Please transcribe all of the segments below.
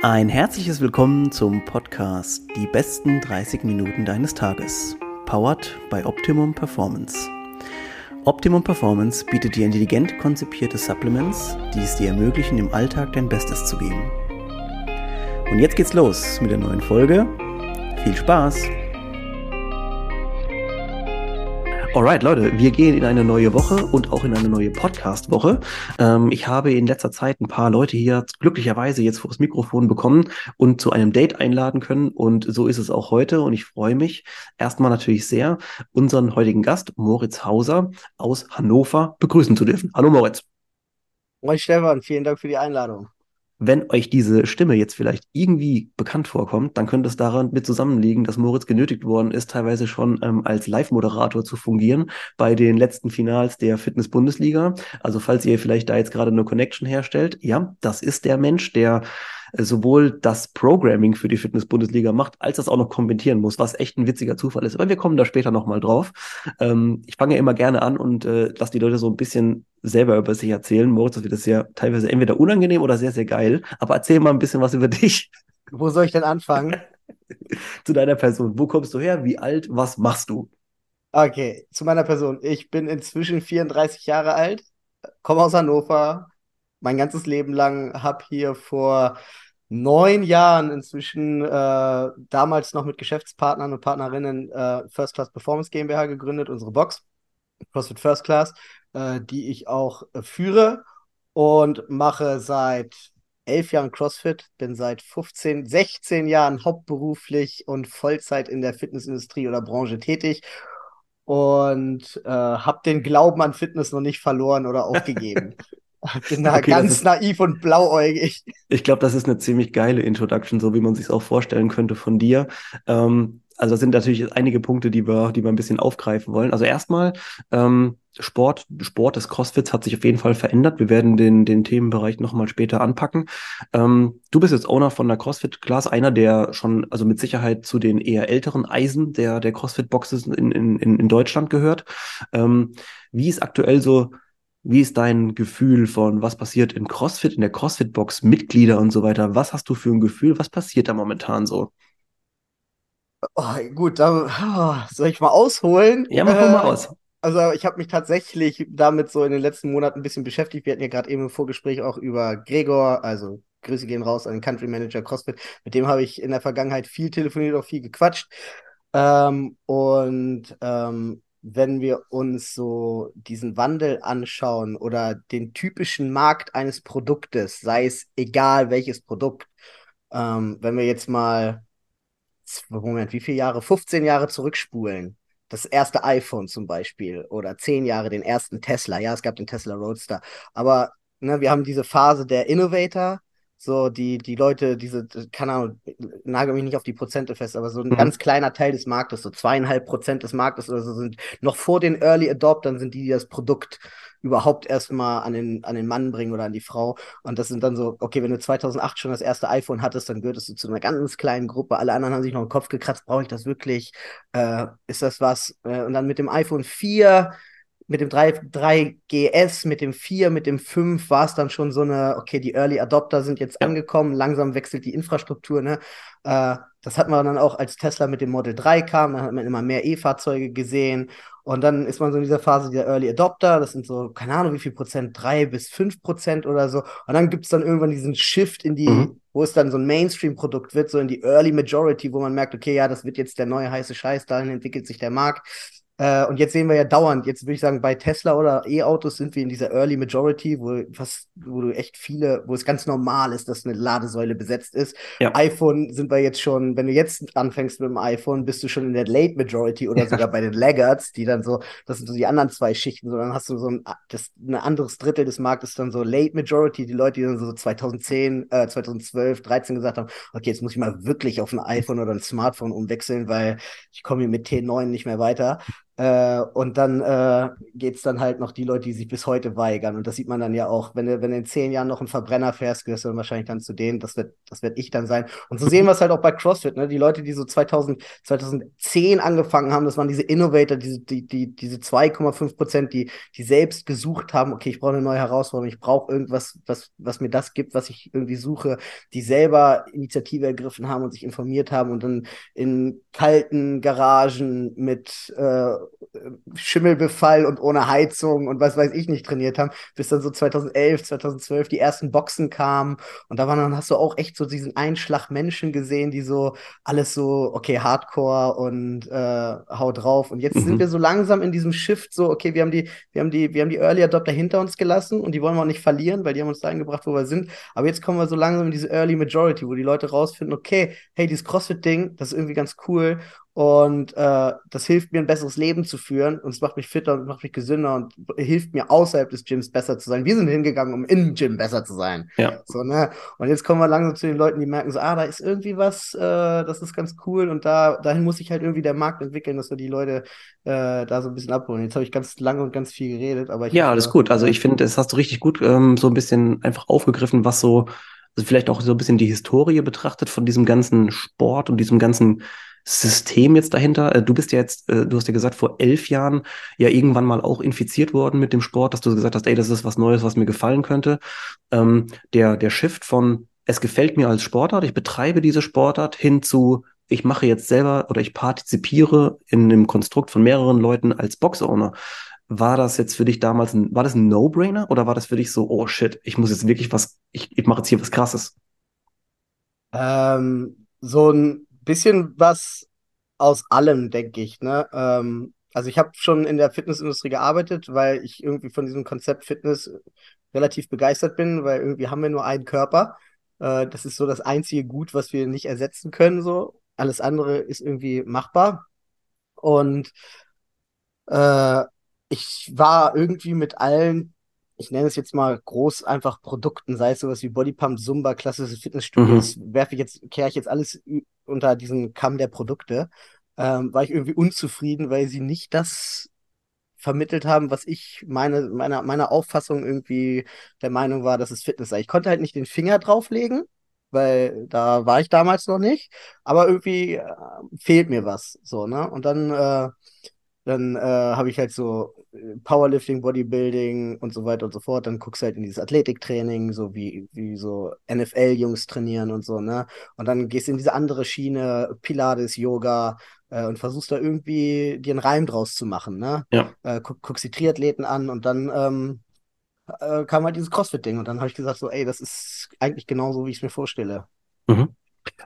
Ein herzliches Willkommen zum Podcast Die besten 30 Minuten deines Tages. Powered by Optimum Performance. Optimum Performance bietet dir intelligent konzipierte Supplements, die es dir ermöglichen, im Alltag dein Bestes zu geben. Und jetzt geht's los mit der neuen Folge. Viel Spaß! Alright, Leute, wir gehen in eine neue Woche und auch in eine neue Podcast-Woche. Ähm, ich habe in letzter Zeit ein paar Leute hier glücklicherweise jetzt vor das Mikrofon bekommen und zu einem Date einladen können. Und so ist es auch heute. Und ich freue mich erstmal natürlich sehr, unseren heutigen Gast, Moritz Hauser aus Hannover, begrüßen zu dürfen. Hallo, Moritz. Moin, Stefan. Vielen Dank für die Einladung. Wenn euch diese Stimme jetzt vielleicht irgendwie bekannt vorkommt, dann könnte es daran mit zusammenliegen, dass Moritz genötigt worden ist, teilweise schon ähm, als Live-Moderator zu fungieren bei den letzten Finals der Fitness-Bundesliga. Also falls ihr vielleicht da jetzt gerade eine Connection herstellt, ja, das ist der Mensch, der sowohl das Programming für die Fitness-Bundesliga macht, als das auch noch kommentieren muss, was echt ein witziger Zufall ist. Aber wir kommen da später nochmal drauf. Ähm, ich fange ja immer gerne an und äh, lasse die Leute so ein bisschen selber über sich erzählen. Moritz, das wird das ja teilweise entweder unangenehm oder sehr, sehr geil. Aber erzähl mal ein bisschen was über dich. Wo soll ich denn anfangen? zu deiner Person. Wo kommst du her? Wie alt? Was machst du? Okay, zu meiner Person. Ich bin inzwischen 34 Jahre alt, komme aus Hannover, mein ganzes Leben lang, habe hier vor neun Jahren inzwischen äh, damals noch mit Geschäftspartnern und Partnerinnen äh, First Class Performance GmbH gegründet, unsere Box, CrossFit First Class, äh, die ich auch äh, führe und mache seit elf Jahren CrossFit, bin seit 15, 16 Jahren hauptberuflich und Vollzeit in der Fitnessindustrie oder Branche tätig und äh, habe den Glauben an Fitness noch nicht verloren oder aufgegeben. Da okay, ganz ist, naiv und blauäugig. Ich glaube, das ist eine ziemlich geile Introduction, so wie man sich auch vorstellen könnte von dir. Ähm, also das sind natürlich einige Punkte, die wir, die wir ein bisschen aufgreifen wollen. Also erstmal, ähm, Sport, Sport des CrossFits hat sich auf jeden Fall verändert. Wir werden den, den Themenbereich nochmal später anpacken. Ähm, du bist jetzt Owner von der CrossFit Class, einer der schon, also mit Sicherheit zu den eher älteren Eisen der, der CrossFit-Boxes in, in, in Deutschland gehört. Ähm, wie ist aktuell so wie ist dein Gefühl von, was passiert in CrossFit, in der CrossFit-Box, Mitglieder und so weiter? Was hast du für ein Gefühl? Was passiert da momentan so? Oh, gut, da oh, soll ich mal ausholen? Ja, mach äh, mal aus. Also ich habe mich tatsächlich damit so in den letzten Monaten ein bisschen beschäftigt. Wir hatten ja gerade eben im Vorgespräch auch über Gregor, also Grüße gehen raus an den Country Manager CrossFit. Mit dem habe ich in der Vergangenheit viel telefoniert, auch viel gequatscht. Ähm, und ähm, wenn wir uns so diesen Wandel anschauen oder den typischen Markt eines Produktes, sei es egal welches Produkt, ähm, wenn wir jetzt mal, Moment, wie viele Jahre? 15 Jahre zurückspulen. Das erste iPhone zum Beispiel oder 10 Jahre den ersten Tesla. Ja, es gab den Tesla Roadster. Aber ne, wir haben diese Phase der Innovator, so die, die Leute, diese, keine Ahnung, nagel mich nicht auf die Prozente fest, aber so ein mhm. ganz kleiner Teil des Marktes, so zweieinhalb Prozent des Marktes oder so sind noch vor den Early Adoptern sind die, die das Produkt überhaupt erstmal an den, an den Mann bringen oder an die Frau. Und das sind dann so, okay, wenn du 2008 schon das erste iPhone hattest, dann gehörtest du zu einer ganz kleinen Gruppe. Alle anderen haben sich noch den Kopf gekratzt, brauche ich das wirklich? Äh, ist das was? Äh, und dann mit dem iPhone 4 mit dem 3, 3GS, mit dem 4, mit dem 5 war es dann schon so eine, okay, die Early Adopter sind jetzt angekommen, langsam wechselt die Infrastruktur, ne? Äh, das hat man dann auch, als Tesla mit dem Model 3 kam, dann hat man immer mehr E-Fahrzeuge gesehen und dann ist man so in dieser Phase der Early Adopter, das sind so, keine Ahnung, wie viel Prozent, 3 bis 5 Prozent oder so und dann gibt es dann irgendwann diesen Shift in die, mhm. wo es dann so ein Mainstream-Produkt wird, so in die Early Majority, wo man merkt, okay, ja, das wird jetzt der neue heiße Scheiß, dahin entwickelt sich der Markt äh, und jetzt sehen wir ja dauernd, jetzt würde ich sagen, bei Tesla oder E-Autos sind wir in dieser Early Majority, wo, was, wo du echt viele, wo es ganz normal ist, dass eine Ladesäule besetzt ist. Ja. iPhone sind wir jetzt schon, wenn du jetzt anfängst mit dem iPhone, bist du schon in der Late Majority oder ja. sogar bei den Laggards, die dann so, das sind so die anderen zwei Schichten, sondern hast du so ein, das, ein anderes Drittel des Marktes dann so Late Majority, die Leute, die dann so 2010, äh, 2012, 13 gesagt haben, okay, jetzt muss ich mal wirklich auf ein iPhone oder ein Smartphone umwechseln, weil ich komme hier mit T9 nicht mehr weiter. Äh, und dann äh, geht es dann halt noch die Leute, die sich bis heute weigern. Und das sieht man dann ja auch, wenn du, wenn du in zehn Jahren noch einen Verbrenner fährst, gehörst du dann wahrscheinlich dann zu denen. Das wird, das wird ich dann sein. Und so sehen wir es halt auch bei CrossFit. Ne? Die Leute, die so 2000, 2010 angefangen haben, das waren diese Innovator, diese, die, die, diese 2,5 Prozent, die, die selbst gesucht haben, okay, ich brauche eine neue Herausforderung, ich brauche irgendwas, was, was mir das gibt, was ich irgendwie suche, die selber Initiative ergriffen haben und sich informiert haben und dann in kalten Garagen mit äh, Schimmelbefall und ohne Heizung und was weiß ich nicht trainiert haben, bis dann so 2011, 2012 die ersten Boxen kamen. Und da waren dann hast du auch echt so diesen Einschlag Menschen gesehen, die so alles so okay Hardcore und äh, haut drauf. Und jetzt mhm. sind wir so langsam in diesem Shift so okay wir haben die wir haben die wir haben die Early Adopter hinter uns gelassen und die wollen wir auch nicht verlieren, weil die haben uns da eingebracht, wo wir sind, aber jetzt kommen wir so langsam in diese Early Majority, wo die Leute rausfinden, okay, hey, dieses Crossfit Ding, das ist irgendwie ganz cool und äh, das hilft mir, ein besseres Leben zu führen. Und es macht mich fitter und macht mich gesünder und hilft mir, außerhalb des Gyms besser zu sein. Wir sind hingegangen, um im Gym besser zu sein. Ja. So, ne? Und jetzt kommen wir langsam zu den Leuten, die merken so, ah, da ist irgendwie was, äh, das ist ganz cool. Und da, dahin muss sich halt irgendwie der Markt entwickeln, dass wir die Leute äh, da so ein bisschen abholen. Jetzt habe ich ganz lange und ganz viel geredet, aber ich. Ja, alles gut. Also ich finde, das hast du richtig gut ähm, so ein bisschen einfach aufgegriffen, was so also vielleicht auch so ein bisschen die Historie betrachtet von diesem ganzen Sport und diesem ganzen System jetzt dahinter? Äh, du bist ja jetzt, äh, du hast ja gesagt, vor elf Jahren ja irgendwann mal auch infiziert worden mit dem Sport, dass du gesagt hast, ey, das ist was Neues, was mir gefallen könnte. Ähm, der, der Shift von, es gefällt mir als Sportart, ich betreibe diese Sportart, hin zu, ich mache jetzt selber oder ich partizipiere in einem Konstrukt von mehreren Leuten als Box-Owner. War das jetzt für dich damals ein, war das ein No-Brainer oder war das für dich so, oh shit, ich muss jetzt wirklich was, ich, ich mache jetzt hier was krasses? Ähm, so ein bisschen was aus allem, denke ich. Ne? Ähm, also ich habe schon in der Fitnessindustrie gearbeitet, weil ich irgendwie von diesem Konzept Fitness relativ begeistert bin, weil irgendwie haben wir nur einen Körper. Äh, das ist so das einzige Gut, was wir nicht ersetzen können. So alles andere ist irgendwie machbar. Und äh, ich war irgendwie mit allen ich nenne es jetzt mal groß einfach Produkten, sei es sowas wie Bodypump, Zumba, klassische Fitnessstudios, mhm. werfe ich jetzt, kehre ich jetzt alles unter diesen Kamm der Produkte, ähm, war ich irgendwie unzufrieden, weil sie nicht das vermittelt haben, was ich meine, meiner, meiner Auffassung irgendwie der Meinung war, dass es Fitness sei. Ich konnte halt nicht den Finger drauflegen, weil da war ich damals noch nicht, aber irgendwie äh, fehlt mir was, so, ne? Und dann äh, dann äh, habe ich halt so äh, Powerlifting, Bodybuilding und so weiter und so fort. Dann guckst du halt in dieses Athletiktraining, so wie, wie so NFL-Jungs trainieren und so, ne? Und dann gehst du in diese andere Schiene, Pilates, Yoga, äh, und versuchst da irgendwie dir einen Reim draus zu machen, ne? Ja. Äh, guck, guckst die Triathleten an und dann ähm, äh, kam halt dieses CrossFit-Ding und dann habe ich gesagt, so, ey, das ist eigentlich genauso, wie ich es mir vorstelle. Mhm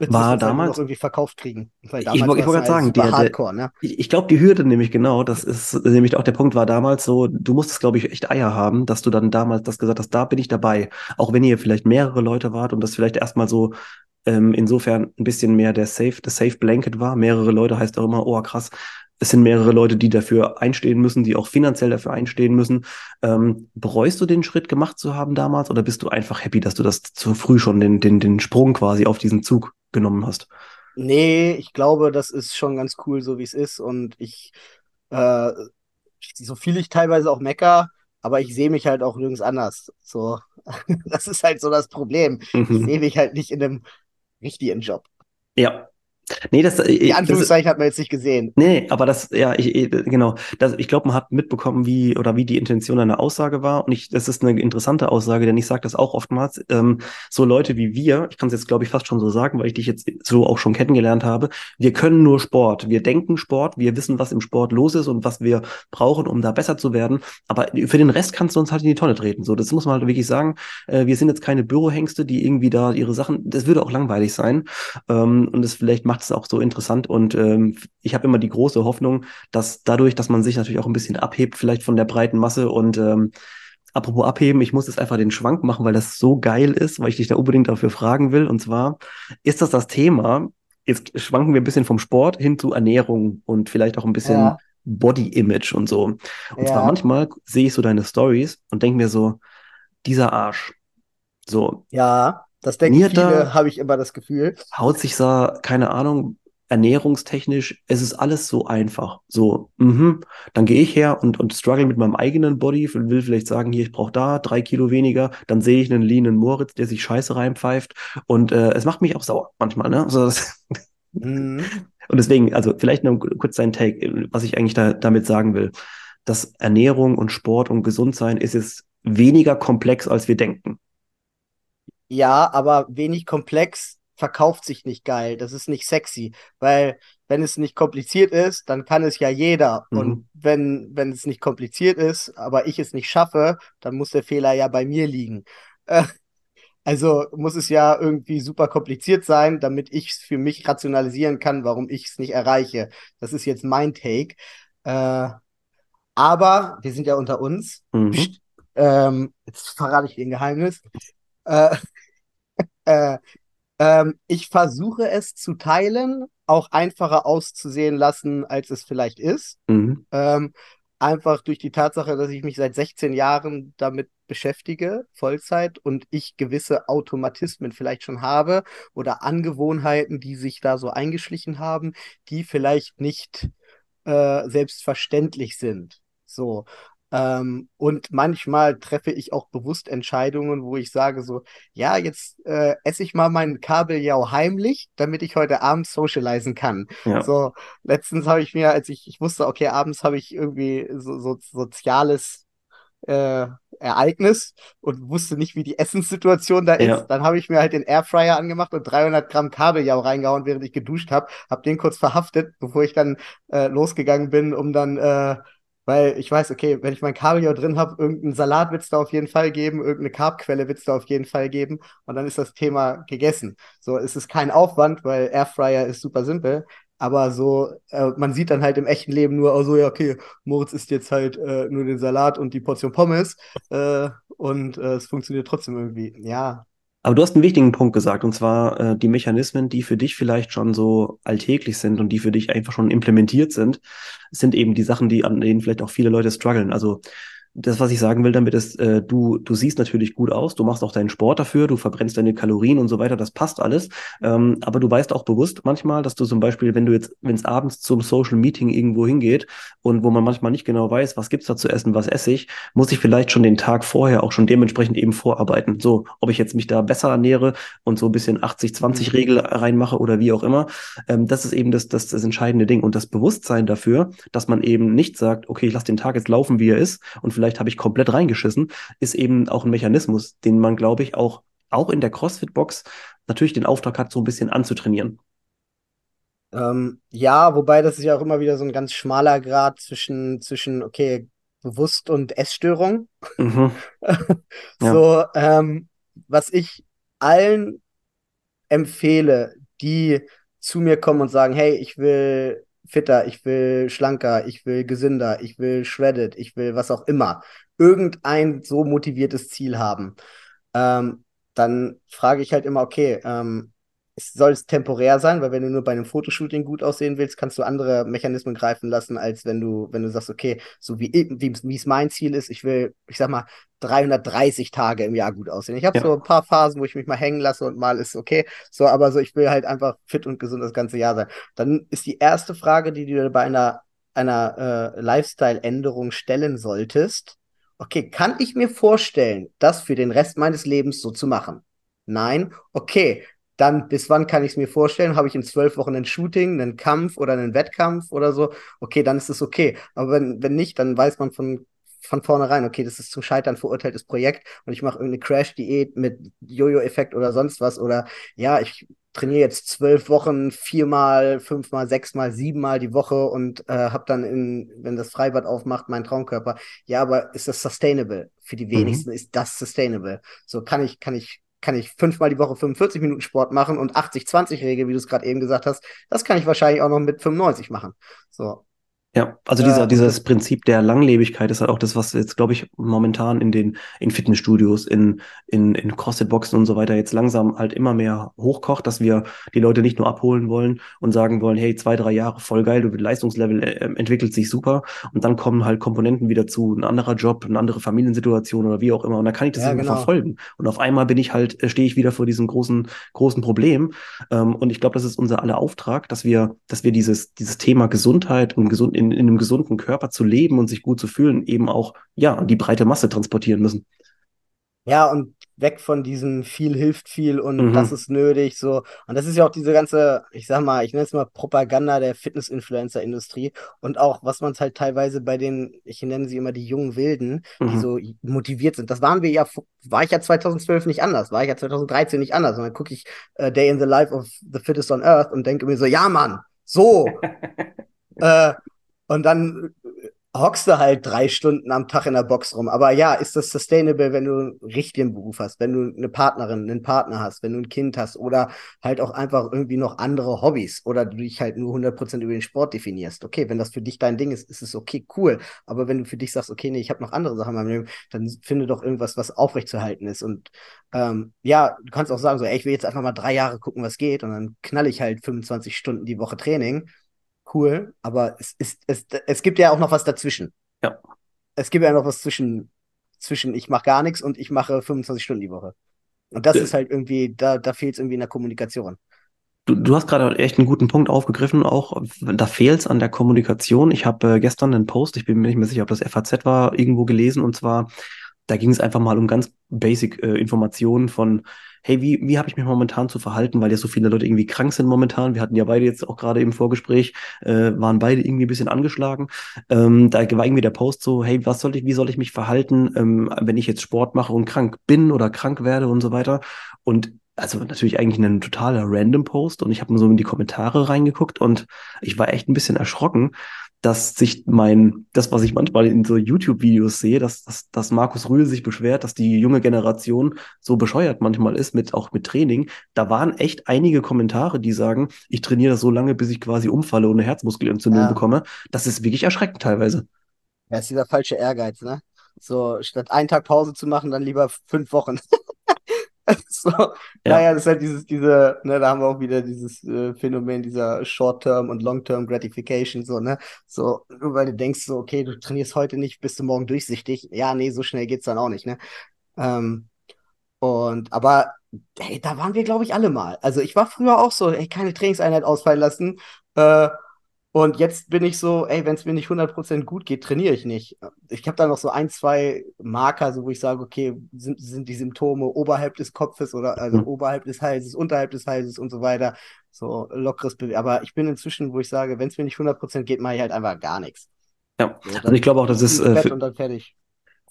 war damals irgendwie verkauft kriegen. Weil damals ich wollte wollt gerade sagen, der, Hardcore, ne? ich, ich glaube, die Hürde nämlich genau, das ist nämlich auch der Punkt, war damals so, du musstest, glaube ich, echt Eier haben, dass du dann damals das gesagt hast, da bin ich dabei. Auch wenn ihr vielleicht mehrere Leute wart und das vielleicht erstmal so ähm, insofern ein bisschen mehr der Safe, das Safe Blanket war. Mehrere Leute heißt auch immer, oh krass, es sind mehrere Leute, die dafür einstehen müssen, die auch finanziell dafür einstehen müssen. Ähm, bereust du den Schritt gemacht zu haben damals oder bist du einfach happy, dass du das zu früh schon den, den, den Sprung quasi auf diesen Zug genommen hast? Nee, ich glaube, das ist schon ganz cool, so wie es ist. Und ich, äh, so viel ich teilweise auch mecker, aber ich sehe mich halt auch nirgends anders. So, das ist halt so das Problem. Mhm. Ich sehe mich halt nicht in einem richtigen Job. Ja, Nee, das, äh, Die Anführungszeichen das, hat man jetzt nicht gesehen. Nee, aber das, ja, ich, genau. Das, ich glaube, man hat mitbekommen, wie oder wie die Intention einer Aussage war. Und ich, das ist eine interessante Aussage, denn ich sage das auch oftmals. Ähm, so Leute wie wir, ich kann es jetzt, glaube ich, fast schon so sagen, weil ich dich jetzt so auch schon kennengelernt habe, wir können nur Sport. Wir denken Sport, wir wissen, was im Sport los ist und was wir brauchen, um da besser zu werden. Aber für den Rest kannst du uns halt in die Tonne treten. So, das muss man halt wirklich sagen. Äh, wir sind jetzt keine Bürohengste, die irgendwie da ihre Sachen, das würde auch langweilig sein. Ähm, und es vielleicht macht es auch so interessant und ähm, ich habe immer die große Hoffnung, dass dadurch, dass man sich natürlich auch ein bisschen abhebt, vielleicht von der breiten Masse und ähm, apropos abheben, ich muss jetzt einfach den Schwank machen, weil das so geil ist, weil ich dich da unbedingt dafür fragen will. Und zwar ist das das Thema, jetzt schwanken wir ein bisschen vom Sport hin zu Ernährung und vielleicht auch ein bisschen ja. Body Image und so. Und ja. zwar manchmal sehe ich so deine Stories und denke mir so, dieser Arsch. So. Ja. Das denken viele, habe ich immer das Gefühl. Haut sich da, keine Ahnung, ernährungstechnisch, es ist alles so einfach. So, mhm, dann gehe ich her und, und struggle mit meinem eigenen Body, will vielleicht sagen, hier, ich brauche da drei Kilo weniger, dann sehe ich einen leanen Moritz, der sich scheiße reinpfeift und äh, es macht mich auch sauer manchmal, ne? Also das mhm. Und deswegen, also vielleicht noch kurz dein Take, was ich eigentlich da, damit sagen will. Dass Ernährung und Sport und Gesundsein ist jetzt weniger komplex, als wir denken. Ja, aber wenig komplex verkauft sich nicht geil. Das ist nicht sexy, weil wenn es nicht kompliziert ist, dann kann es ja jeder. Mhm. Und wenn, wenn es nicht kompliziert ist, aber ich es nicht schaffe, dann muss der Fehler ja bei mir liegen. Äh, also muss es ja irgendwie super kompliziert sein, damit ich es für mich rationalisieren kann, warum ich es nicht erreiche. Das ist jetzt mein Take. Äh, aber wir sind ja unter uns. Mhm. Ähm, jetzt verrate ich dir ein Geheimnis. Äh, äh, ähm, ich versuche es zu teilen, auch einfacher auszusehen lassen, als es vielleicht ist. Mhm. Ähm, einfach durch die Tatsache, dass ich mich seit 16 Jahren damit beschäftige, Vollzeit, und ich gewisse Automatismen vielleicht schon habe oder Angewohnheiten, die sich da so eingeschlichen haben, die vielleicht nicht äh, selbstverständlich sind. So. Ähm, und manchmal treffe ich auch bewusst Entscheidungen, wo ich sage so, ja, jetzt äh, esse ich mal meinen Kabeljau heimlich, damit ich heute Abend socialisen kann. Ja. So, letztens habe ich mir, als ich, ich wusste, okay, abends habe ich irgendwie so, so soziales äh, Ereignis und wusste nicht, wie die Essenssituation da ist. Ja. Dann habe ich mir halt den Airfryer angemacht und 300 Gramm Kabeljau reingehauen, während ich geduscht habe. Habe den kurz verhaftet, bevor ich dann äh, losgegangen bin, um dann äh, weil ich weiß, okay, wenn ich mein Kabeljau drin habe, irgendeinen Salat wird es da auf jeden Fall geben, irgendeine Carbquelle wird es da auf jeden Fall geben und dann ist das Thema gegessen. So, es ist kein Aufwand, weil Airfryer ist super simpel, aber so, äh, man sieht dann halt im echten Leben nur, also ja, okay, Moritz isst jetzt halt äh, nur den Salat und die Portion Pommes äh, und äh, es funktioniert trotzdem irgendwie. Ja, aber du hast einen wichtigen Punkt gesagt, und zwar äh, die Mechanismen, die für dich vielleicht schon so alltäglich sind und die für dich einfach schon implementiert sind, sind eben die Sachen, die an denen vielleicht auch viele Leute strugglen. Also das, was ich sagen will damit ist, äh, du, du siehst natürlich gut aus, du machst auch deinen Sport dafür, du verbrennst deine Kalorien und so weiter, das passt alles. Ähm, aber du weißt auch bewusst manchmal, dass du zum Beispiel, wenn du jetzt, wenn es abends zum Social Meeting irgendwo hingeht und wo man manchmal nicht genau weiß, was gibt's da zu essen, was esse ich, muss ich vielleicht schon den Tag vorher auch schon dementsprechend eben vorarbeiten. So, ob ich jetzt mich da besser ernähre und so ein bisschen 80-20-Regel mhm. reinmache oder wie auch immer. Ähm, das ist eben das, das, das entscheidende Ding. Und das Bewusstsein dafür, dass man eben nicht sagt, okay, ich lasse den Tag jetzt laufen, wie er ist und vielleicht habe ich komplett reingeschissen, ist eben auch ein Mechanismus, den man, glaube ich, auch, auch in der CrossFit-Box natürlich den Auftrag hat, so ein bisschen anzutrainieren. Ähm, ja, wobei das ist ja auch immer wieder so ein ganz schmaler Grad zwischen, zwischen okay, bewusst und Essstörung. Mhm. so, ja. ähm, was ich allen empfehle, die zu mir kommen und sagen, hey, ich will fitter, ich will schlanker, ich will gesünder, ich will shredded, ich will was auch immer irgendein so motiviertes Ziel haben, ähm, dann frage ich halt immer, okay, ähm, soll es temporär sein, weil wenn du nur bei einem Fotoshooting gut aussehen willst, kannst du andere Mechanismen greifen lassen, als wenn du, wenn du sagst, okay, so wie, wie es mein Ziel ist, ich will, ich sag mal, 330 Tage im Jahr gut aussehen. Ich habe ja. so ein paar Phasen, wo ich mich mal hängen lasse und mal ist okay, so, aber so, ich will halt einfach fit und gesund das ganze Jahr sein. Dann ist die erste Frage, die du dir bei einer, einer äh, Lifestyle-Änderung stellen solltest, Okay, kann ich mir vorstellen, das für den Rest meines Lebens so zu machen? Nein. Okay, dann bis wann kann ich es mir vorstellen? Habe ich in zwölf Wochen ein Shooting, einen Kampf oder einen Wettkampf oder so? Okay, dann ist es okay. Aber wenn, wenn nicht, dann weiß man von, von vornherein, okay, das ist zum Scheitern verurteiltes Projekt und ich mache irgendeine Crash-Diät mit Jojo-Effekt oder sonst was oder ja, ich trainiere jetzt zwölf Wochen, viermal, fünfmal, sechsmal, siebenmal die Woche und äh, habe dann, in, wenn das Freibad aufmacht, meinen Traumkörper. Ja, aber ist das sustainable? Für die mhm. wenigsten mhm. ist das sustainable. So kann ich, kann ich, kann ich fünfmal die Woche 45 Minuten Sport machen und 80-20-Regel, wie du es gerade eben gesagt hast, das kann ich wahrscheinlich auch noch mit 95 machen. So. Ja, also dieser, äh, dieses Prinzip der Langlebigkeit ist halt auch das, was jetzt, glaube ich, momentan in den in Fitnessstudios, in, in, in CrossFit-Boxen und so weiter jetzt langsam halt immer mehr hochkocht, dass wir die Leute nicht nur abholen wollen und sagen wollen, hey, zwei, drei Jahre voll geil, du Leistungslevel äh, entwickelt sich super. Und dann kommen halt Komponenten wieder zu, ein anderer Job, eine andere Familiensituation oder wie auch immer. Und da kann ich das ja, genau. verfolgen. Und auf einmal bin ich halt, äh, stehe ich wieder vor diesem großen, großen Problem. Ähm, und ich glaube, das ist unser aller Auftrag, dass wir, dass wir dieses, dieses Thema Gesundheit und gesund in, in einem gesunden Körper zu leben und sich gut zu fühlen, eben auch ja an die breite Masse transportieren müssen. Ja, und weg von diesem viel hilft viel und mhm. das ist nötig, so. Und das ist ja auch diese ganze, ich sag mal, ich nenne es mal Propaganda der Fitness-Influencer-Industrie und auch, was man es halt teilweise bei den, ich nenne sie immer die jungen Wilden, mhm. die so motiviert sind. Das waren wir ja, war ich ja 2012 nicht anders, war ich ja 2013 nicht anders. Und dann gucke ich uh, Day in the Life of the Fittest on Earth und denke mir so, ja, Mann, so. äh, und dann hockst du halt drei Stunden am Tag in der Box rum. Aber ja, ist das sustainable, wenn du einen richtigen Beruf hast, wenn du eine Partnerin, einen Partner hast, wenn du ein Kind hast oder halt auch einfach irgendwie noch andere Hobbys oder du dich halt nur 100% über den Sport definierst. Okay, wenn das für dich dein Ding ist, ist es okay, cool. Aber wenn du für dich sagst, okay, nee, ich habe noch andere Sachen in meinem Leben, dann finde doch irgendwas, was aufrechtzuerhalten ist. Und ähm, ja, du kannst auch sagen, so, ey, ich will jetzt einfach mal drei Jahre gucken, was geht und dann knall ich halt 25 Stunden die Woche Training cool, aber es, ist, es, es gibt ja auch noch was dazwischen. Ja. Es gibt ja noch was zwischen, zwischen ich mache gar nichts und ich mache 25 Stunden die Woche. Und das ja. ist halt irgendwie, da, da fehlt es irgendwie in der Kommunikation. Du, du hast gerade echt einen guten Punkt aufgegriffen, auch da fehlt es an der Kommunikation. Ich habe äh, gestern einen Post, ich bin mir nicht mehr sicher, ob das FAZ war, irgendwo gelesen und zwar, da ging es einfach mal um ganz basic äh, Informationen von hey, wie, wie habe ich mich momentan zu verhalten, weil ja so viele Leute irgendwie krank sind momentan. Wir hatten ja beide jetzt auch gerade im Vorgespräch, äh, waren beide irgendwie ein bisschen angeschlagen. Ähm, da war irgendwie der Post so, hey, was soll ich, wie soll ich mich verhalten, ähm, wenn ich jetzt Sport mache und krank bin oder krank werde und so weiter. Und also natürlich eigentlich ein totaler random Post und ich habe so in die Kommentare reingeguckt und ich war echt ein bisschen erschrocken, dass sich mein, das, was ich manchmal in so YouTube-Videos sehe, dass, dass, dass Markus Rühl sich beschwert, dass die junge Generation so bescheuert manchmal ist, mit, auch mit Training. Da waren echt einige Kommentare, die sagen, ich trainiere das so lange, bis ich quasi umfalle und eine Herzmuskelentzündung ja. bekomme. Das ist wirklich erschreckend teilweise. Ja, ist dieser falsche Ehrgeiz, ne? So, statt einen Tag Pause zu machen, dann lieber fünf Wochen. so, ja. Naja, das ist halt dieses, diese, ne, da haben wir auch wieder dieses äh, Phänomen dieser Short-Term und Long-Term Gratification, so, ne? So, weil du denkst, so, okay, du trainierst heute nicht, bist du morgen durchsichtig. Ja, nee, so schnell geht's dann auch nicht, ne? Ähm, und, aber, hey, da waren wir, glaube ich, alle mal. Also ich war früher auch so, ey, keine Trainingseinheit ausfallen lassen. Äh, und jetzt bin ich so, ey, wenn es mir nicht 100% gut geht, trainiere ich nicht. Ich habe da noch so ein, zwei Marker, so wo ich sage, okay, sind, sind die Symptome oberhalb des Kopfes oder also mhm. oberhalb des Halses, unterhalb des Halses und so weiter. So lockeres Bewegen. Aber ich bin inzwischen, wo ich sage, wenn es mir nicht 100% geht, mache ich halt einfach gar nichts. Ja, so, also ich glaube auch, das ist. Äh, für, und dann fertig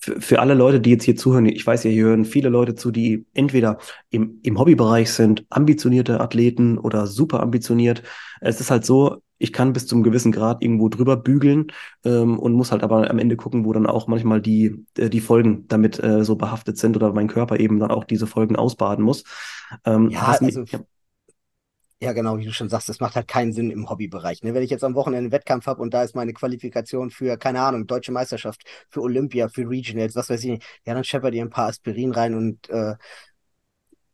für, für alle Leute, die jetzt hier zuhören, ich weiß ja, hier hören viele Leute zu, die entweder im, im Hobbybereich sind, ambitionierte Athleten oder super ambitioniert. Es ist halt so, ich kann bis zum gewissen Grad irgendwo drüber bügeln ähm, und muss halt aber am Ende gucken, wo dann auch manchmal die, äh, die Folgen damit äh, so behaftet sind oder mein Körper eben dann auch diese Folgen ausbaden muss. Ähm, ja, also, ja. Ja, genau, wie du schon sagst, das macht halt keinen Sinn im Hobbybereich. Ne? Wenn ich jetzt am Wochenende einen Wettkampf habe und da ist meine Qualifikation für, keine Ahnung, deutsche Meisterschaft, für Olympia, für Regionals, was weiß ich nicht, ja, dann schepper dir ein paar Aspirin rein und äh,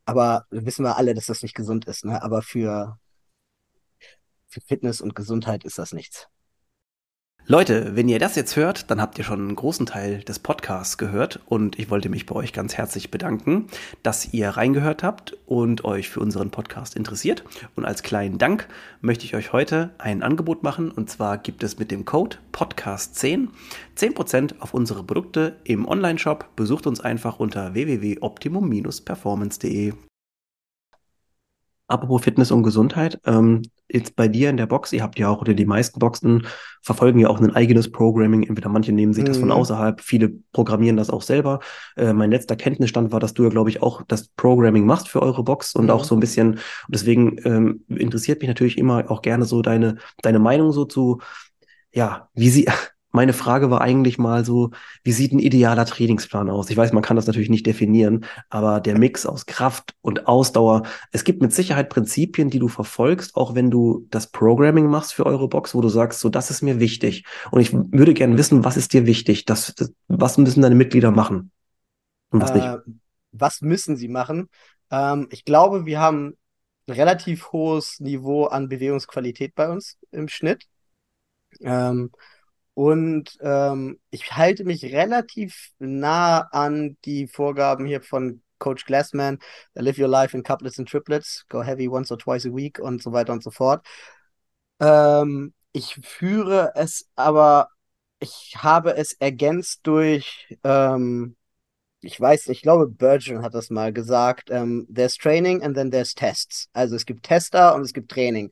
aber wissen wir alle, dass das nicht gesund ist, ne? Aber für, für Fitness und Gesundheit ist das nichts. Leute, wenn ihr das jetzt hört, dann habt ihr schon einen großen Teil des Podcasts gehört und ich wollte mich bei euch ganz herzlich bedanken, dass ihr reingehört habt und euch für unseren Podcast interessiert. Und als kleinen Dank möchte ich euch heute ein Angebot machen und zwar gibt es mit dem Code Podcast10 10% auf unsere Produkte im Online-Shop. Besucht uns einfach unter www.optimum-performance.de. Apropos Fitness und Gesundheit, ähm, jetzt bei dir in der Box, ihr habt ja auch, oder die meisten Boxen verfolgen ja auch ein eigenes Programming. Entweder manche nehmen sich mhm. das von mhm. außerhalb, viele programmieren das auch selber. Äh, mein letzter Kenntnisstand war, dass du ja, glaube ich, auch das Programming machst für eure Box und mhm. auch so ein bisschen, und deswegen ähm, interessiert mich natürlich immer auch gerne so deine, deine Meinung so zu, ja, wie sie, meine Frage war eigentlich mal so, wie sieht ein idealer Trainingsplan aus? Ich weiß, man kann das natürlich nicht definieren, aber der Mix aus Kraft und Ausdauer, es gibt mit Sicherheit Prinzipien, die du verfolgst, auch wenn du das Programming machst für eure Box, wo du sagst, so, das ist mir wichtig. Und ich würde gerne wissen, was ist dir wichtig? Das, das was müssen deine Mitglieder machen? Und was äh, nicht? Was müssen sie machen? Ähm, ich glaube, wir haben ein relativ hohes Niveau an Bewegungsqualität bei uns im Schnitt. Ähm, und ähm, ich halte mich relativ nah an die Vorgaben hier von Coach Glassman, Live Your Life in Couplets and Triplets, Go Heavy once or twice a week und so weiter und so fort. Ähm, ich führe es aber, ich habe es ergänzt durch, ähm, ich weiß, ich glaube, Burgeon hat das mal gesagt, ähm, there's training and then there's tests. Also es gibt Tester und es gibt Training.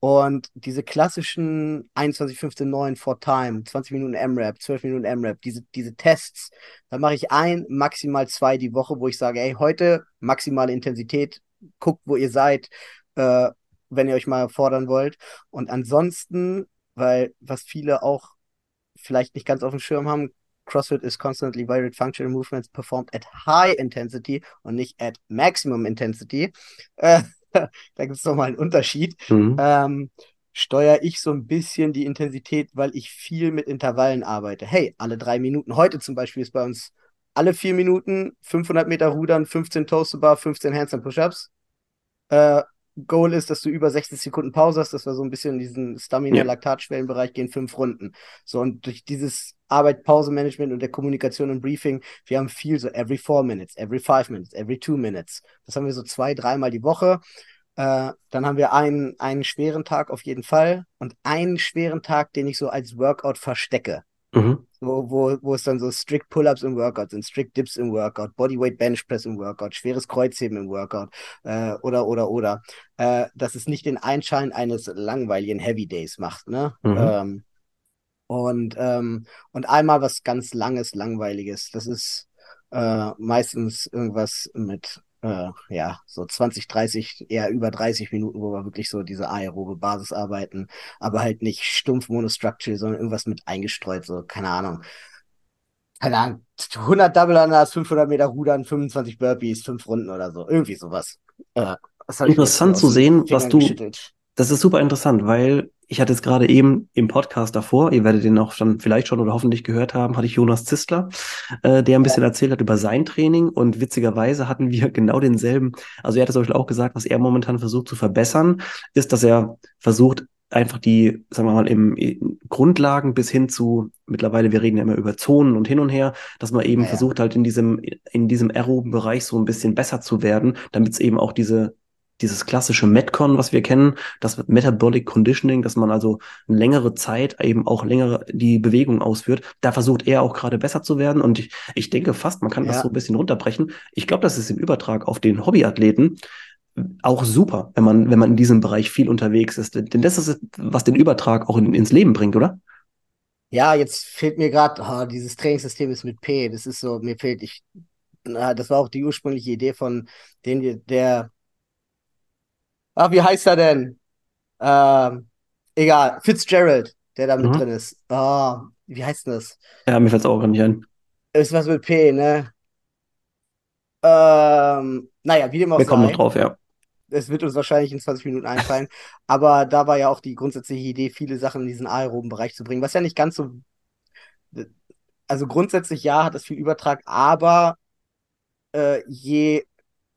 Und diese klassischen 21, 15, 9 for Time, 20 Minuten M-Rap, 12 Minuten M-Rap, diese, diese Tests, da mache ich ein, maximal zwei die Woche, wo ich sage, ey, heute maximale Intensität, guckt, wo ihr seid, äh, wenn ihr euch mal fordern wollt. Und ansonsten, weil was viele auch vielleicht nicht ganz auf dem Schirm haben, CrossFit is constantly varied functional movements performed at high intensity und nicht at maximum intensity. Äh, da gibt es nochmal einen Unterschied. Mhm. Ähm, steuere ich so ein bisschen die Intensität, weil ich viel mit Intervallen arbeite. Hey, alle drei Minuten. Heute zum Beispiel ist bei uns alle vier Minuten 500 Meter Rudern, 15 Toast to Bar, 15 Handstand Push-Ups. Äh, Goal ist, dass du über 60 Sekunden Pause hast, dass wir so ein bisschen in diesen Stamina-Laktatschwellenbereich gehen, fünf Runden. So, und durch dieses Arbeit-Pause-Management und der Kommunikation und Briefing, wir haben viel so every four minutes, every five minutes, every two minutes. Das haben wir so zwei, dreimal die Woche. Äh, dann haben wir einen, einen schweren Tag auf jeden Fall und einen schweren Tag, den ich so als Workout verstecke. Mhm. Wo, wo, wo es dann so strict Pull-ups im Workout sind, strict Dips im Workout, Bodyweight Bench Press im Workout, schweres Kreuzheben im Workout äh, oder oder oder, äh, dass es nicht den Einschein eines langweiligen Heavy Days macht, ne? Mhm. Ähm, und ähm, und einmal was ganz langes, langweiliges. Das ist äh, meistens irgendwas mit äh, ja, so 20, 30, eher über 30 Minuten, wo wir wirklich so diese aerobe Basis arbeiten, aber halt nicht stumpf monostructural, sondern irgendwas mit eingestreut, so, keine Ahnung. Keine Ahnung, 100 Double Unders, 500 Meter Rudern, 25 Burpees, 5 Runden oder so, irgendwie sowas. Äh, Interessant zu sehen, was du, das ist super interessant, weil ich hatte es gerade eben im Podcast davor, ihr werdet den auch schon vielleicht schon oder hoffentlich gehört haben, hatte ich Jonas Zistler, äh, der ein bisschen erzählt hat über sein Training und witzigerweise hatten wir genau denselben, also er hat es euch auch gesagt, was er momentan versucht zu verbessern, ist, dass er versucht, einfach die, sagen wir mal, im, im Grundlagen bis hin zu, mittlerweile, wir reden ja immer über Zonen und hin und her, dass man eben ja, versucht halt in diesem, in diesem aeroben Bereich so ein bisschen besser zu werden, damit es eben auch diese dieses klassische Metcon, was wir kennen, das Metabolic Conditioning, dass man also längere Zeit eben auch längere die Bewegung ausführt. Da versucht er auch gerade besser zu werden. Und ich, ich denke fast, man kann ja. das so ein bisschen runterbrechen. Ich glaube, das ist im Übertrag auf den Hobbyathleten auch super, wenn man, wenn man in diesem Bereich viel unterwegs ist. Denn das ist, was den Übertrag auch in, ins Leben bringt, oder? Ja, jetzt fehlt mir gerade, oh, dieses Trainingssystem ist mit P. Das ist so, mir fehlt, ich, na, das war auch die ursprüngliche Idee von den, der Ach, wie heißt er denn? Ähm, egal, Fitzgerald, der da mit mhm. drin ist. Oh, wie heißt denn das? Ja, mir fällt es auch gar nicht ein. Ist was mit P, ne? Ähm, naja, wie dem auch Wir sei. kommen noch drauf, ja. Es wird uns wahrscheinlich in 20 Minuten einfallen. aber da war ja auch die grundsätzliche Idee, viele Sachen in diesen aeroben Bereich zu bringen, was ja nicht ganz so. Also grundsätzlich ja, hat es viel Übertrag, aber äh, je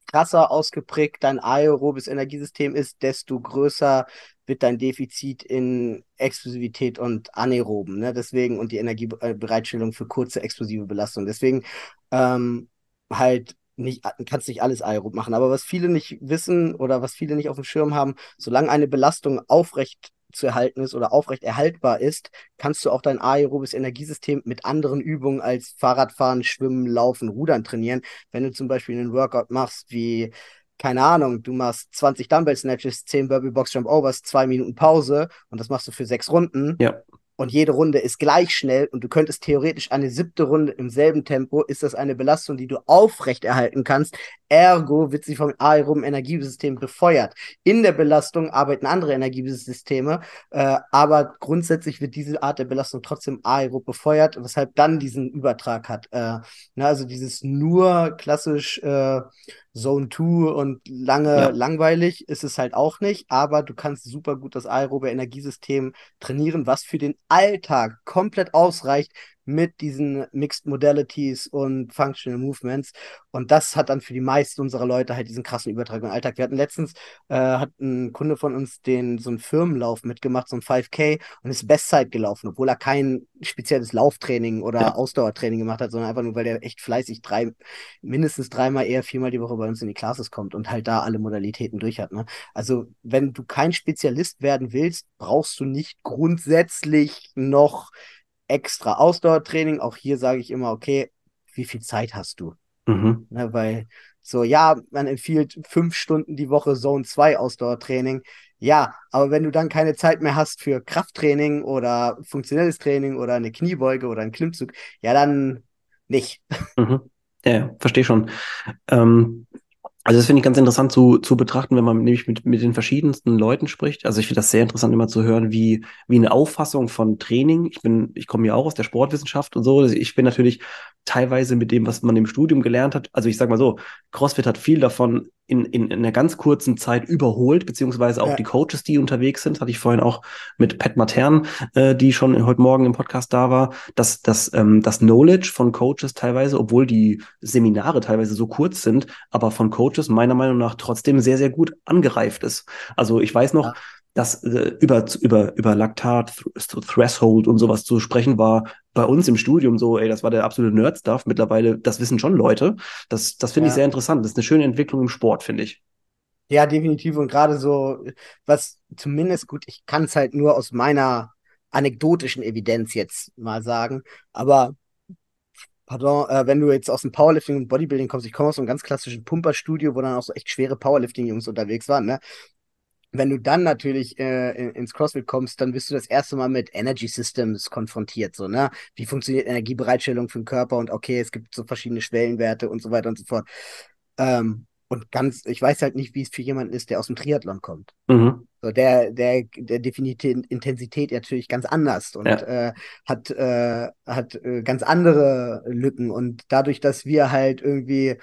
krasser ausgeprägt dein aerobes Energiesystem ist, desto größer wird dein Defizit in Explosivität und Anaeroben. Ne? Deswegen und die Energiebereitstellung für kurze explosive Belastung. Deswegen ähm, halt nicht, kannst nicht alles aerob machen. Aber was viele nicht wissen oder was viele nicht auf dem Schirm haben, solange eine Belastung aufrecht zu erhalten ist oder aufrecht erhaltbar ist, kannst du auch dein aerobes Energiesystem mit anderen Übungen als Fahrradfahren, Schwimmen, Laufen, Rudern trainieren. Wenn du zum Beispiel einen Workout machst wie keine Ahnung, du machst 20 Dumbbell Snatches, 10 Burpee Box Jump Overs, zwei Minuten Pause und das machst du für sechs Runden. Ja. Und jede Runde ist gleich schnell und du könntest theoretisch eine siebte Runde im selben Tempo, ist das eine Belastung, die du aufrechterhalten kannst. Ergo wird sie vom aeroben Energiesystem befeuert. In der Belastung arbeiten andere Energiesysteme, äh, aber grundsätzlich wird diese Art der Belastung trotzdem aerob befeuert, weshalb dann diesen Übertrag hat. Äh, na, also dieses nur klassisch äh, Zone 2 und lange ja. langweilig ist es halt auch nicht, aber du kannst super gut das aerobe Energiesystem trainieren, was für den Alltag komplett ausreicht, mit diesen Mixed Modalities und Functional Movements. Und das hat dann für die meisten unserer Leute halt diesen krassen Übertrag im Alltag. Wir hatten letztens, äh, hat ein Kunde von uns den so einen Firmenlauf mitgemacht, so ein 5K und ist Bestzeit gelaufen, obwohl er kein spezielles Lauftraining oder ja. Ausdauertraining gemacht hat, sondern einfach nur, weil er echt fleißig drei, mindestens dreimal, eher viermal die Woche bei uns in die Classes kommt und halt da alle Modalitäten durch hat. Ne? Also, wenn du kein Spezialist werden willst, brauchst du nicht grundsätzlich noch extra Ausdauertraining. Auch hier sage ich immer, okay, wie viel Zeit hast du? Mhm. Ne, weil so, ja, man empfiehlt fünf Stunden die Woche Zone 2 Ausdauertraining. Ja, aber wenn du dann keine Zeit mehr hast für Krafttraining oder funktionelles Training oder eine Kniebeuge oder einen Klimmzug, ja, dann nicht. Mhm. Ja, verstehe schon. Ähm, also das finde ich ganz interessant zu, zu betrachten, wenn man nämlich mit, mit den verschiedensten Leuten spricht. Also ich finde das sehr interessant, immer zu hören, wie, wie eine Auffassung von Training. Ich bin, ich komme ja auch aus der Sportwissenschaft und so. Also ich bin natürlich teilweise mit dem, was man im Studium gelernt hat. Also ich sage mal so, CrossFit hat viel davon in, in, in einer ganz kurzen Zeit überholt, beziehungsweise auch ja. die Coaches, die unterwegs sind, hatte ich vorhin auch mit Pat Matern, äh, die schon heute Morgen im Podcast da war, dass, dass ähm, das Knowledge von Coaches teilweise, obwohl die Seminare teilweise so kurz sind, aber von Coaches meiner Meinung nach trotzdem sehr, sehr gut angereift ist. Also ich weiß noch, ja dass äh, über, über, über Laktat, Th Threshold und sowas zu sprechen war bei uns im Studium so, ey, das war der absolute Nerd-Stuff. Mittlerweile, das wissen schon Leute. Das, das finde ja. ich sehr interessant. Das ist eine schöne Entwicklung im Sport, finde ich. Ja, definitiv. Und gerade so, was zumindest gut, ich kann es halt nur aus meiner anekdotischen Evidenz jetzt mal sagen, aber pardon, äh, wenn du jetzt aus dem Powerlifting und Bodybuilding kommst, ich komme aus einem ganz klassischen Pumperstudio, wo dann auch so echt schwere Powerlifting-Jungs unterwegs waren, ne? Wenn du dann natürlich äh, ins CrossFit kommst, dann bist du das erste Mal mit Energy Systems konfrontiert, so, ne? Wie funktioniert Energiebereitstellung für den Körper und okay, es gibt so verschiedene Schwellenwerte und so weiter und so fort. Ähm, und ganz, ich weiß halt nicht, wie es für jemanden ist, der aus dem Triathlon kommt. Mhm. So, der, der, der definiert die Intensität natürlich ganz anders und ja. äh, hat, äh, hat äh, ganz andere Lücken. Und dadurch, dass wir halt irgendwie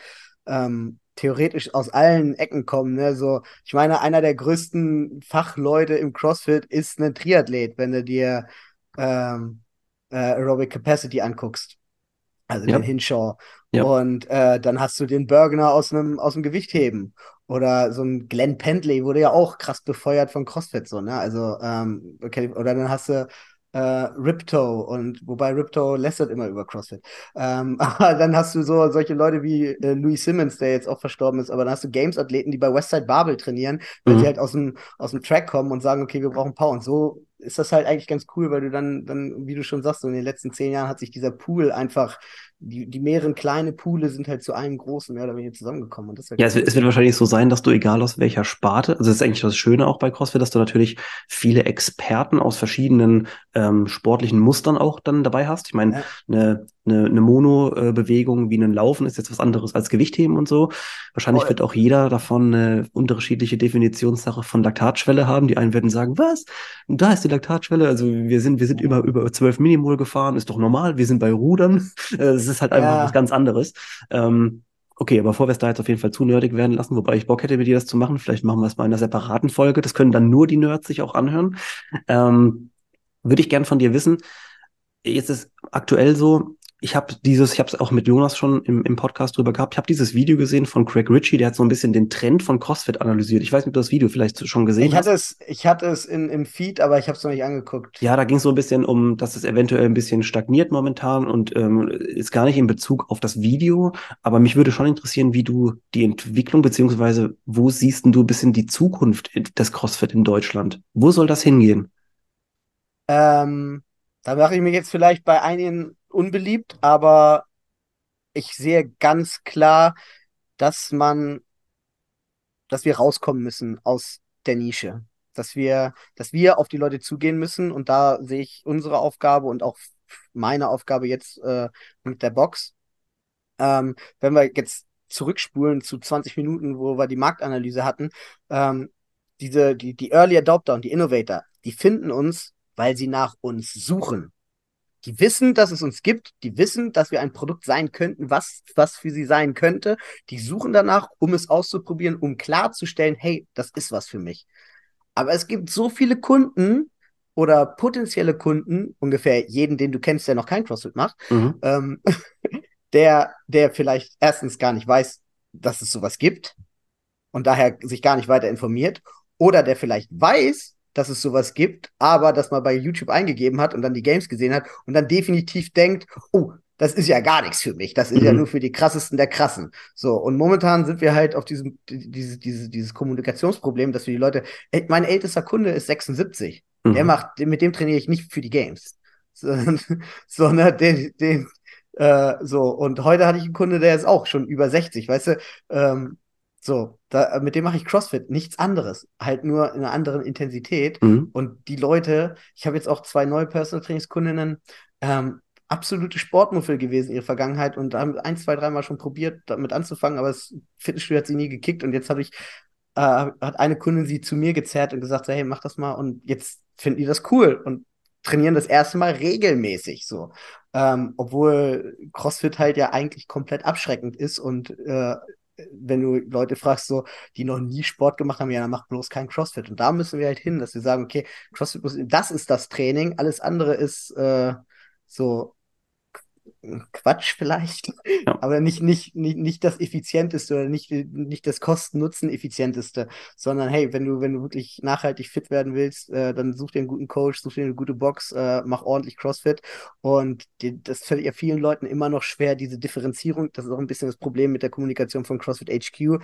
ähm, theoretisch aus allen Ecken kommen. Ne? So, ich meine, einer der größten Fachleute im CrossFit ist ein Triathlet, wenn du dir ähm, äh, Aerobic Capacity anguckst. Also ja. den Hinshaw. Ja. Und äh, dann hast du den Bergner aus einem aus dem Gewichtheben. Oder so ein Glenn Pendley wurde ja auch krass befeuert von CrossFit, so, ne? Also, ähm, okay, oder dann hast du äh, Ripto und wobei Ripto lästert immer über CrossFit. Ähm, aber dann hast du so solche Leute wie äh, Louis Simmons, der jetzt auch verstorben ist, aber dann hast du Games-Athleten, die bei Westside Babel trainieren, weil mhm. sie halt aus dem, aus dem Track kommen und sagen, okay, wir brauchen Power. Und so ist das halt eigentlich ganz cool, weil du dann, dann, wie du schon sagst, so in den letzten zehn Jahren hat sich dieser Pool einfach die, die mehreren kleine Poole sind halt zu einem großen mehr oder weniger zusammengekommen. Und das ja, es wird, es wird, wahrscheinlich so sein, dass du egal aus welcher Sparte, also das ist eigentlich das Schöne auch bei CrossFit, dass du natürlich viele Experten aus verschiedenen ähm, sportlichen Mustern auch dann dabei hast. Ich meine, ja. eine, eine, eine Mono-Bewegung wie ein Laufen ist jetzt was anderes als Gewichtheben und so. Wahrscheinlich oh, wird auch jeder davon eine unterschiedliche Definitionssache von Laktatschwelle haben. Die einen werden sagen, was? Da ist die Laktatschwelle. Also wir sind, wir sind über, über 12 Minimol gefahren, ist doch normal. Wir sind bei Rudern. Äh, ist halt einfach ja. was ganz anderes. Ähm, okay, aber bevor wir es da jetzt auf jeden Fall zu nerdig werden lassen, wobei ich Bock hätte, mit dir das zu machen, vielleicht machen wir es mal in einer separaten Folge. Das können dann nur die Nerds sich auch anhören. Ähm, Würde ich gern von dir wissen. Jetzt ist aktuell so, ich habe dieses, ich habe es auch mit Jonas schon im, im Podcast drüber gehabt. Ich habe dieses Video gesehen von Craig Ritchie, der hat so ein bisschen den Trend von CrossFit analysiert. Ich weiß nicht, ob du das Video vielleicht schon gesehen ich hast. Hatte es, ich hatte es in, im Feed, aber ich habe es noch nicht angeguckt. Ja, da ging es so ein bisschen um, dass es eventuell ein bisschen stagniert momentan und ähm, ist gar nicht in Bezug auf das Video. Aber mich würde schon interessieren, wie du die Entwicklung beziehungsweise wo siehst du ein bisschen die Zukunft des CrossFit in Deutschland? Wo soll das hingehen? Ähm, da mache ich mich jetzt vielleicht bei einigen unbeliebt, aber ich sehe ganz klar, dass man, dass wir rauskommen müssen aus der Nische. dass wir, dass wir auf die Leute zugehen müssen und da sehe ich unsere Aufgabe und auch meine Aufgabe jetzt äh, mit der Box. Ähm, wenn wir jetzt zurückspulen zu 20 Minuten, wo wir die Marktanalyse hatten, ähm, diese, die, die Early Adopter und die Innovator, die finden uns, weil sie nach uns suchen. Die wissen, dass es uns gibt, die wissen, dass wir ein Produkt sein könnten, was, was für sie sein könnte. Die suchen danach, um es auszuprobieren, um klarzustellen, hey, das ist was für mich. Aber es gibt so viele Kunden oder potenzielle Kunden, ungefähr jeden, den du kennst, der noch kein CrossFit macht, mhm. ähm, der, der vielleicht erstens gar nicht weiß, dass es sowas gibt und daher sich gar nicht weiter informiert oder der vielleicht weiß, dass es sowas gibt, aber das mal bei YouTube eingegeben hat und dann die Games gesehen hat und dann definitiv denkt, oh, das ist ja gar nichts für mich. Das ist mhm. ja nur für die krassesten der krassen. So, und momentan sind wir halt auf diesem, dieses, dieses, dieses Kommunikationsproblem, dass wir die Leute, mein ältester Kunde ist 76. Mhm. Der macht, mit dem trainiere ich nicht für die Games. So, so ne, den, den, äh, so, und heute hatte ich einen Kunde, der ist auch schon über 60, weißt du, ähm, so, da, mit dem mache ich CrossFit, nichts anderes, halt nur in einer anderen Intensität. Mhm. Und die Leute, ich habe jetzt auch zwei neue Personal Trainingskundinnen, ähm, absolute Sportmuffel gewesen ihre Vergangenheit und haben ein, zwei, dreimal schon probiert, damit anzufangen, aber das Fitnessstudio hat sie nie gekickt und jetzt habe ich, äh, hat eine Kundin sie zu mir gezerrt und gesagt, hey, mach das mal und jetzt finden die das cool und trainieren das erste Mal regelmäßig so. Ähm, obwohl CrossFit halt ja eigentlich komplett abschreckend ist und äh, wenn du Leute fragst, so, die noch nie Sport gemacht haben, ja, dann mach bloß kein CrossFit. Und da müssen wir halt hin, dass wir sagen, okay, CrossFit, das ist das Training, alles andere ist äh, so Quatsch vielleicht, ja. aber nicht, nicht, nicht, nicht das effizienteste oder nicht, nicht das Kosten-Nutzen-effizienteste, sondern hey, wenn du, wenn du wirklich nachhaltig fit werden willst, äh, dann such dir einen guten Coach, such dir eine gute Box, äh, mach ordentlich CrossFit und die, das fällt ja vielen Leuten immer noch schwer, diese Differenzierung, das ist auch ein bisschen das Problem mit der Kommunikation von CrossFit HQ,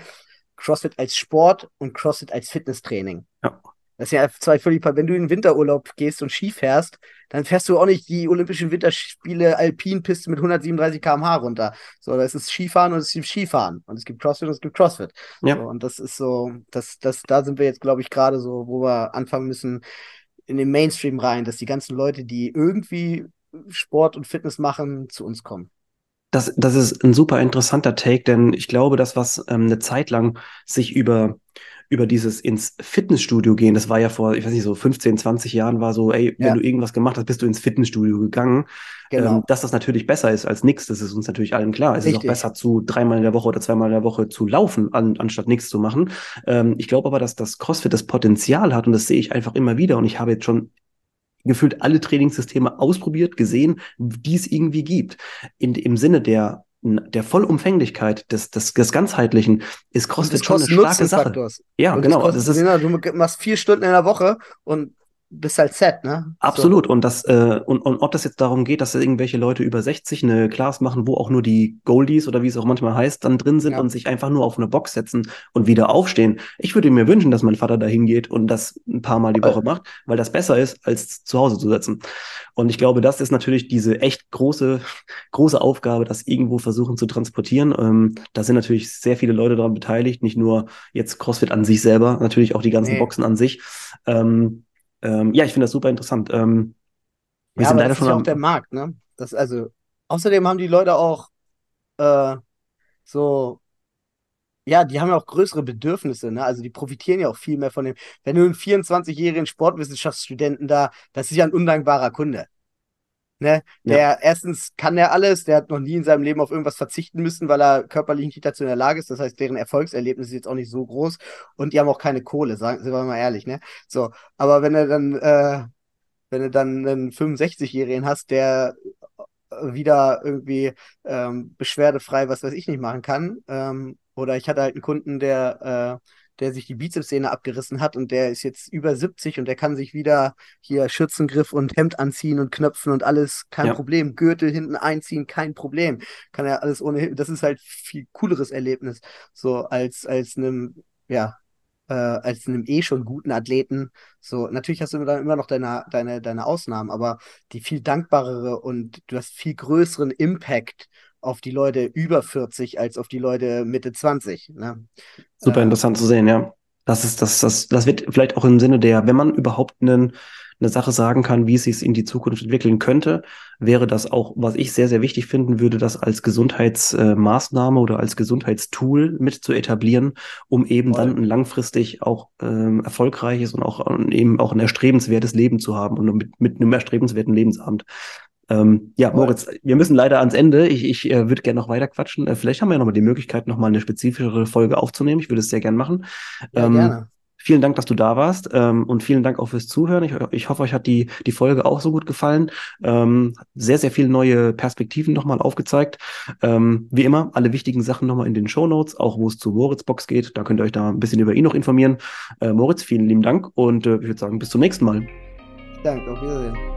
CrossFit als Sport und CrossFit als Fitnesstraining. Ja. Das sind ja zwei völlig, wenn du in den Winterurlaub gehst und Ski fährst, dann fährst du auch nicht die Olympischen Winterspiele Alpinpiste mit 137 km/h runter. So, das ist Skifahren und es gibt Skifahren. Und es gibt CrossFit und es gibt CrossFit. Ja. So, und das ist so, das, das, da sind wir jetzt, glaube ich, gerade so, wo wir anfangen müssen, in den Mainstream rein, dass die ganzen Leute, die irgendwie Sport und Fitness machen, zu uns kommen. Das, das ist ein super interessanter Take, denn ich glaube, das, was ähm, eine Zeit lang sich über über dieses ins Fitnessstudio gehen, das war ja vor, ich weiß nicht, so 15, 20 Jahren war so, ey, ja. wenn du irgendwas gemacht hast, bist du ins Fitnessstudio gegangen. Genau. Ähm, dass das natürlich besser ist als nichts, das ist uns natürlich allen klar. Es Richtig. ist auch besser, zu dreimal in der Woche oder zweimal in der Woche zu laufen, an, anstatt nichts zu machen. Ähm, ich glaube aber, dass das CrossFit das Potenzial hat und das sehe ich einfach immer wieder und ich habe jetzt schon gefühlt alle Trainingssysteme ausprobiert, gesehen, die es irgendwie gibt. In, Im Sinne der der Vollumfänglichkeit des, des, des Ganzheitlichen ist CrossFit schon eine starke Sache. Ja, und genau. Das, das ist, du machst vier Stunden in der Woche und bist halt set, ne? Absolut. So. Und das, äh, und, und ob das jetzt darum geht, dass irgendwelche Leute über 60 eine Class machen, wo auch nur die Goldies oder wie es auch manchmal heißt, dann drin sind ja. und sich einfach nur auf eine Box setzen und wieder aufstehen. Ich würde mir wünschen, dass mein Vater da hingeht und das ein paar Mal die Woche macht, weil das besser ist, als zu Hause zu sitzen. Und ich glaube, das ist natürlich diese echt große, große Aufgabe, das irgendwo versuchen zu transportieren. Ähm, da sind natürlich sehr viele Leute daran beteiligt, nicht nur jetzt CrossFit an sich selber, natürlich auch die ganzen nee. Boxen an sich. Ähm, ähm, ja, ich finde das super interessant. Ähm, wir ja, sind leider das schon ist ja auch der Markt, ne? Das, also, außerdem haben die Leute auch äh, so, ja, die haben ja auch größere Bedürfnisse, ne? Also die profitieren ja auch viel mehr von dem. Wenn du einen 24-jährigen Sportwissenschaftsstudenten da, das ist ja ein undankbarer Kunde. Ne? Der ja. erstens kann er alles, der hat noch nie in seinem Leben auf irgendwas verzichten müssen, weil er körperlich nicht dazu in der Lage ist. Das heißt, deren Erfolgserlebnis ist jetzt auch nicht so groß und die haben auch keine Kohle, sagen, sind wir mal ehrlich, ne? So, aber wenn er dann, äh, wenn du dann einen 65-Jährigen hast, der wieder irgendwie ähm, beschwerdefrei, was weiß ich nicht machen kann, ähm, oder ich hatte halt einen Kunden, der äh, der sich die Bizepssehne abgerissen hat und der ist jetzt über 70 und der kann sich wieder hier Schützengriff und Hemd anziehen und knöpfen und alles, kein ja. Problem. Gürtel hinten einziehen, kein Problem. Kann er alles ohne, das ist halt viel cooleres Erlebnis, so als, als einem, ja, äh, als einem eh schon guten Athleten. So, natürlich hast du dann immer noch deine, deine, deine Ausnahmen, aber die viel dankbarere und du hast viel größeren Impact auf die Leute über 40 als auf die Leute Mitte 20. Ne? Super äh, interessant zu sehen, ja. Das ist, das, das, das wird vielleicht auch im Sinne der, wenn man überhaupt einen, eine Sache sagen kann, wie es sich in die Zukunft entwickeln könnte, wäre das auch, was ich sehr, sehr wichtig finden würde, das als Gesundheitsmaßnahme oder als Gesundheitstool mit zu etablieren, um eben Voll. dann ein langfristig auch ähm, erfolgreiches und auch ähm, eben auch ein erstrebenswertes Leben zu haben und mit, mit einem erstrebenswerten Lebensabend. Ähm, ja, Moritz, wir müssen leider ans Ende. Ich, ich äh, würde gerne noch weiter quatschen. Äh, vielleicht haben wir ja nochmal die Möglichkeit, nochmal eine spezifischere Folge aufzunehmen. Ich würde es sehr gerne machen. Ja, ähm, gerne. Vielen Dank, dass du da warst ähm, und vielen Dank auch fürs Zuhören. Ich, ich hoffe, euch hat die, die Folge auch so gut gefallen. Ähm, sehr, sehr viele neue Perspektiven nochmal aufgezeigt. Ähm, wie immer, alle wichtigen Sachen nochmal in den Show Notes, auch wo es zu Moritz Box geht. Da könnt ihr euch da ein bisschen über ihn noch informieren. Äh, Moritz, vielen lieben Dank und äh, ich würde sagen, bis zum nächsten Mal. Danke, auf Wiedersehen.